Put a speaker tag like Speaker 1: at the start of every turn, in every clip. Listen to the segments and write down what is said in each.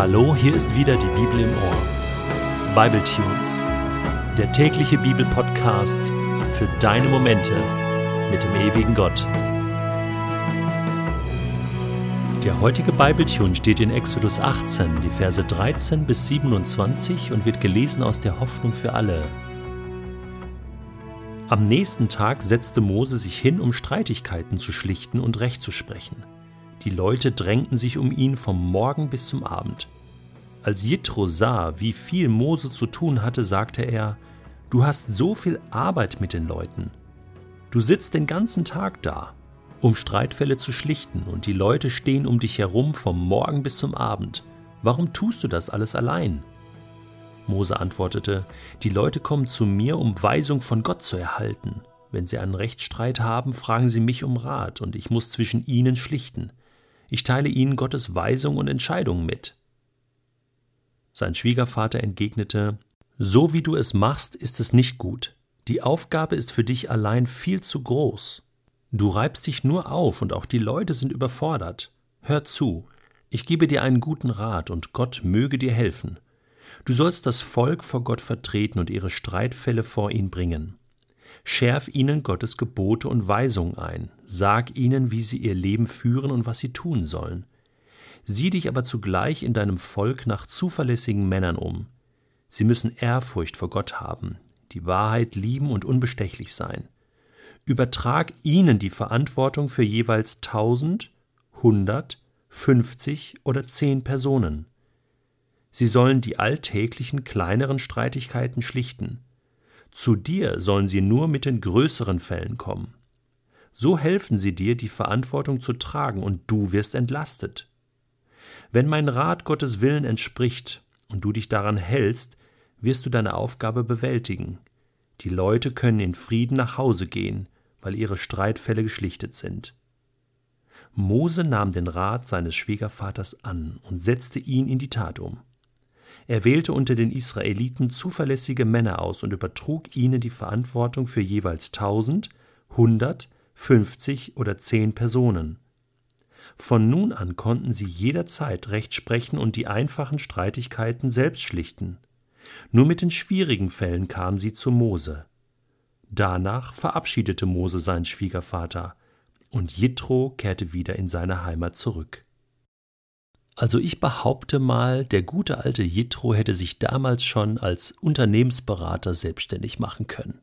Speaker 1: Hallo, hier ist wieder die Bibel im Ohr. Bible Tunes, der tägliche Bibelpodcast für deine Momente mit dem ewigen Gott. Der heutige Bible steht in Exodus 18, die Verse 13 bis 27 und wird gelesen aus der Hoffnung für alle. Am nächsten Tag setzte Mose sich hin, um Streitigkeiten zu schlichten und Recht zu sprechen. Die Leute drängten sich um ihn vom Morgen bis zum Abend. Als Jitro sah, wie viel Mose zu tun hatte, sagte er, Du hast so viel Arbeit mit den Leuten. Du sitzt den ganzen Tag da, um Streitfälle zu schlichten, und die Leute stehen um dich herum vom Morgen bis zum Abend. Warum tust du das alles allein? Mose antwortete, Die Leute kommen zu mir, um Weisung von Gott zu erhalten. Wenn sie einen Rechtsstreit haben, fragen sie mich um Rat, und ich muss zwischen ihnen schlichten. Ich teile ihnen Gottes Weisung und Entscheidungen mit. Sein Schwiegervater entgegnete, So wie du es machst, ist es nicht gut. Die Aufgabe ist für dich allein viel zu groß. Du reibst dich nur auf und auch die Leute sind überfordert. Hör zu, ich gebe dir einen guten Rat und Gott möge dir helfen. Du sollst das Volk vor Gott vertreten und ihre Streitfälle vor ihn bringen. Schärf ihnen Gottes Gebote und Weisungen ein, sag ihnen, wie sie ihr Leben führen und was sie tun sollen. Sieh dich aber zugleich in deinem Volk nach zuverlässigen Männern um. Sie müssen Ehrfurcht vor Gott haben, die Wahrheit lieben und unbestechlich sein. Übertrag ihnen die Verantwortung für jeweils tausend, hundert, fünfzig oder zehn Personen. Sie sollen die alltäglichen kleineren Streitigkeiten schlichten. Zu dir sollen sie nur mit den größeren Fällen kommen. So helfen sie dir, die Verantwortung zu tragen, und du wirst entlastet. Wenn mein Rat Gottes Willen entspricht und du dich daran hältst, wirst du deine Aufgabe bewältigen. Die Leute können in Frieden nach Hause gehen, weil ihre Streitfälle geschlichtet sind. Mose nahm den Rat seines Schwiegervaters an und setzte ihn in die Tat um. Er wählte unter den Israeliten zuverlässige Männer aus und übertrug ihnen die Verantwortung für jeweils tausend, hundert, fünfzig oder zehn Personen. Von nun an konnten sie jederzeit Recht sprechen und die einfachen Streitigkeiten selbst schlichten. Nur mit den schwierigen Fällen kamen sie zu Mose. Danach verabschiedete Mose seinen Schwiegervater, und Jitro kehrte wieder in seine Heimat zurück. Also ich behaupte mal, der gute alte Jitro hätte sich damals schon als Unternehmensberater selbstständig machen können.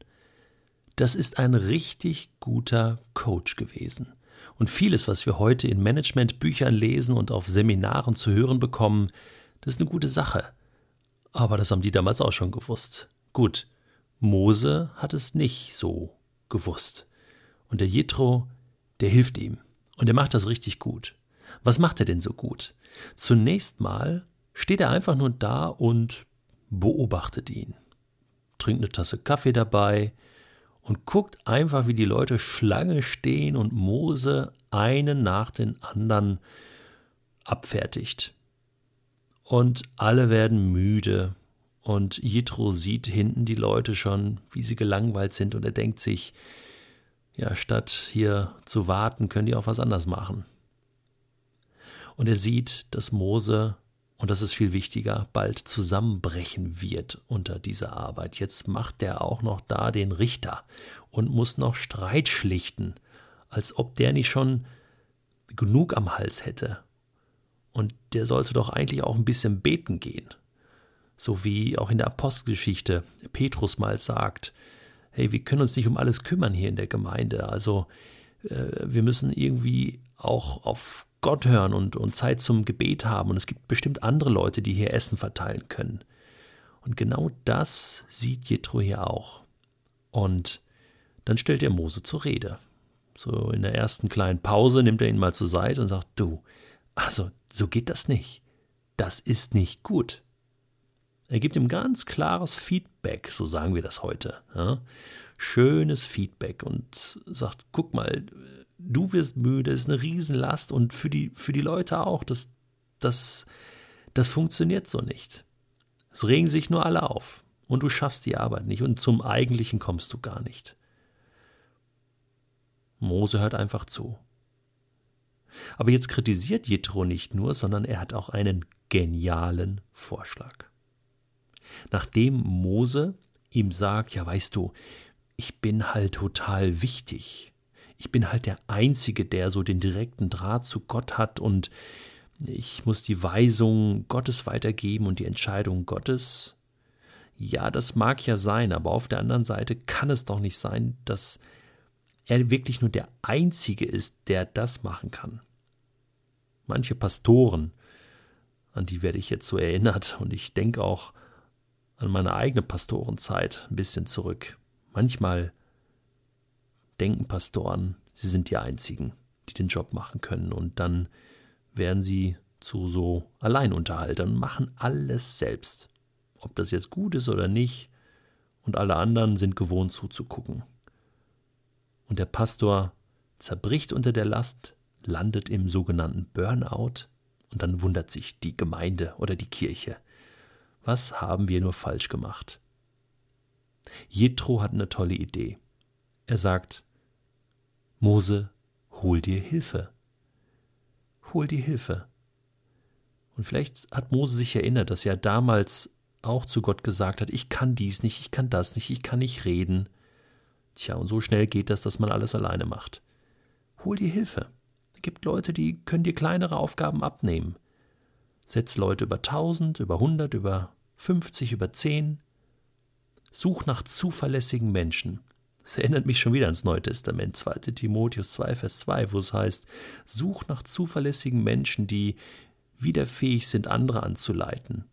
Speaker 1: Das ist ein richtig guter Coach gewesen. Und vieles, was wir heute in Managementbüchern lesen und auf Seminaren zu hören bekommen, das ist eine gute Sache. Aber das haben die damals auch schon gewusst. Gut, Mose hat es nicht so gewusst. Und der Jitro, der hilft ihm. Und er macht das richtig gut. Was macht er denn so gut? Zunächst mal steht er einfach nur da und beobachtet ihn. Trinkt eine Tasse Kaffee dabei und guckt einfach, wie die Leute Schlange stehen und Mose einen nach den anderen abfertigt. Und alle werden müde. Und Jitro sieht hinten die Leute schon, wie sie gelangweilt sind, und er denkt sich, ja, statt hier zu warten, können die auch was anderes machen. Und er sieht, dass Mose, und das ist viel wichtiger, bald zusammenbrechen wird unter dieser Arbeit. Jetzt macht er auch noch da den Richter und muss noch Streit schlichten, als ob der nicht schon genug am Hals hätte. Und der sollte doch eigentlich auch ein bisschen beten gehen. So wie auch in der Apostelgeschichte Petrus mal sagt, hey, wir können uns nicht um alles kümmern hier in der Gemeinde. Also äh, wir müssen irgendwie auch auf Gott hören und, und Zeit zum Gebet haben. Und es gibt bestimmt andere Leute, die hier Essen verteilen können. Und genau das sieht Jethro hier auch. Und dann stellt er Mose zur Rede. So in der ersten kleinen Pause nimmt er ihn mal zur Seite und sagt, du, also so geht das nicht. Das ist nicht gut. Er gibt ihm ganz klares Feedback, so sagen wir das heute. Ja? Schönes Feedback und sagt, guck mal, du wirst müde, ist eine Riesenlast und für die, für die Leute auch. Das, das, das funktioniert so nicht. Es regen sich nur alle auf und du schaffst die Arbeit nicht und zum Eigentlichen kommst du gar nicht. Mose hört einfach zu. Aber jetzt kritisiert Jethro nicht nur, sondern er hat auch einen genialen Vorschlag. Nachdem Mose ihm sagt, ja weißt du, ich bin halt total wichtig. Ich bin halt der Einzige, der so den direkten Draht zu Gott hat und ich muss die Weisung Gottes weitergeben und die Entscheidung Gottes. Ja, das mag ja sein, aber auf der anderen Seite kann es doch nicht sein, dass er wirklich nur der Einzige ist, der das machen kann. Manche Pastoren, an die werde ich jetzt so erinnert, und ich denke auch an meine eigene Pastorenzeit ein bisschen zurück. Manchmal denken Pastoren, sie sind die Einzigen, die den Job machen können, und dann werden sie zu so Alleinunterhaltern machen alles selbst. Ob das jetzt gut ist oder nicht, und alle anderen sind gewohnt zuzugucken. Und der Pastor zerbricht unter der Last, landet im sogenannten Burnout, und dann wundert sich die Gemeinde oder die Kirche. Was haben wir nur falsch gemacht? Jethro hat eine tolle Idee. Er sagt: Mose, hol dir Hilfe hol dir Hilfe. Und vielleicht hat Mose sich erinnert, dass er damals auch zu Gott gesagt hat, ich kann dies nicht, ich kann das nicht, ich kann nicht reden. Tja, und so schnell geht das, dass man alles alleine macht. Hol dir Hilfe. Es gibt Leute, die können dir kleinere Aufgaben abnehmen. Setz Leute über 1000, über 100, über 50, über 10. Such nach zuverlässigen Menschen. Das erinnert mich schon wieder ans Neue Testament, 2. Timotheus 2, Vers 2, wo es heißt, such nach zuverlässigen Menschen, die wieder fähig sind, andere anzuleiten.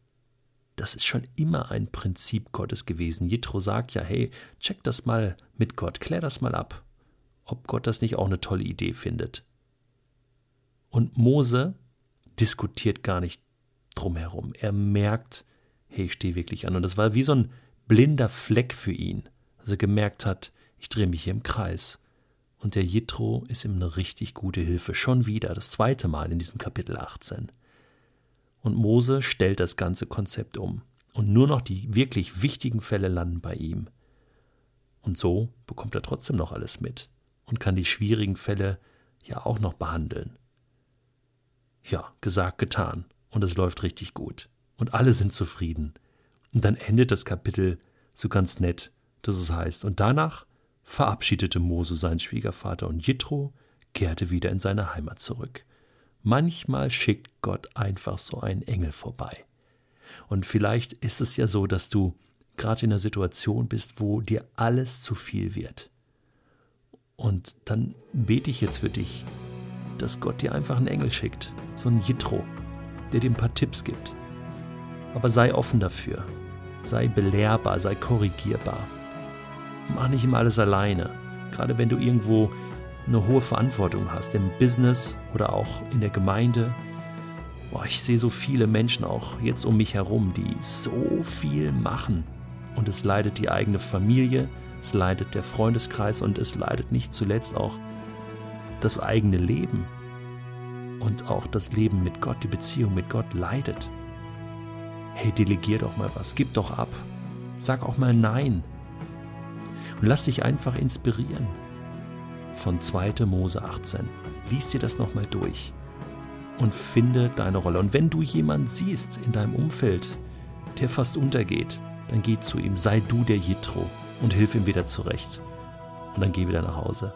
Speaker 1: Das ist schon immer ein Prinzip Gottes gewesen. Jethro sagt ja, hey, check das mal mit Gott, klär das mal ab, ob Gott das nicht auch eine tolle Idee findet. Und Mose diskutiert gar nicht drumherum. Er merkt, hey, ich stehe wirklich an. Und das war wie so ein blinder Fleck für ihn. Also gemerkt hat, ich drehe mich hier im Kreis. Und der Jitro ist ihm eine richtig gute Hilfe. Schon wieder, das zweite Mal in diesem Kapitel 18. Und Mose stellt das ganze Konzept um. Und nur noch die wirklich wichtigen Fälle landen bei ihm. Und so bekommt er trotzdem noch alles mit und kann die schwierigen Fälle ja auch noch behandeln. Ja, gesagt, getan. Und es läuft richtig gut. Und alle sind zufrieden. Und dann endet das Kapitel so ganz nett, dass es heißt, und danach verabschiedete Mose seinen Schwiegervater und Jitro kehrte wieder in seine Heimat zurück. Manchmal schickt Gott einfach so einen Engel vorbei. Und vielleicht ist es ja so, dass du gerade in einer Situation bist, wo dir alles zu viel wird. Und dann bete ich jetzt für dich, dass Gott dir einfach einen Engel schickt, so einen Jitro, der dir ein paar Tipps gibt. Aber sei offen dafür, sei belehrbar, sei korrigierbar mach nicht immer alles alleine. Gerade wenn du irgendwo eine hohe Verantwortung hast, im Business oder auch in der Gemeinde. Boah, ich sehe so viele Menschen auch jetzt um mich herum, die so viel machen. Und es leidet die eigene Familie, es leidet der Freundeskreis und es leidet nicht zuletzt auch das eigene Leben. Und auch das Leben mit Gott, die Beziehung mit Gott leidet. Hey, delegier doch mal was, gib doch ab. Sag auch mal Nein. Und lass dich einfach inspirieren von 2. Mose 18. Lies dir das nochmal durch und finde deine Rolle. Und wenn du jemanden siehst in deinem Umfeld, der fast untergeht, dann geh zu ihm, sei du der Jitro und hilf ihm wieder zurecht. Und dann geh wieder nach Hause.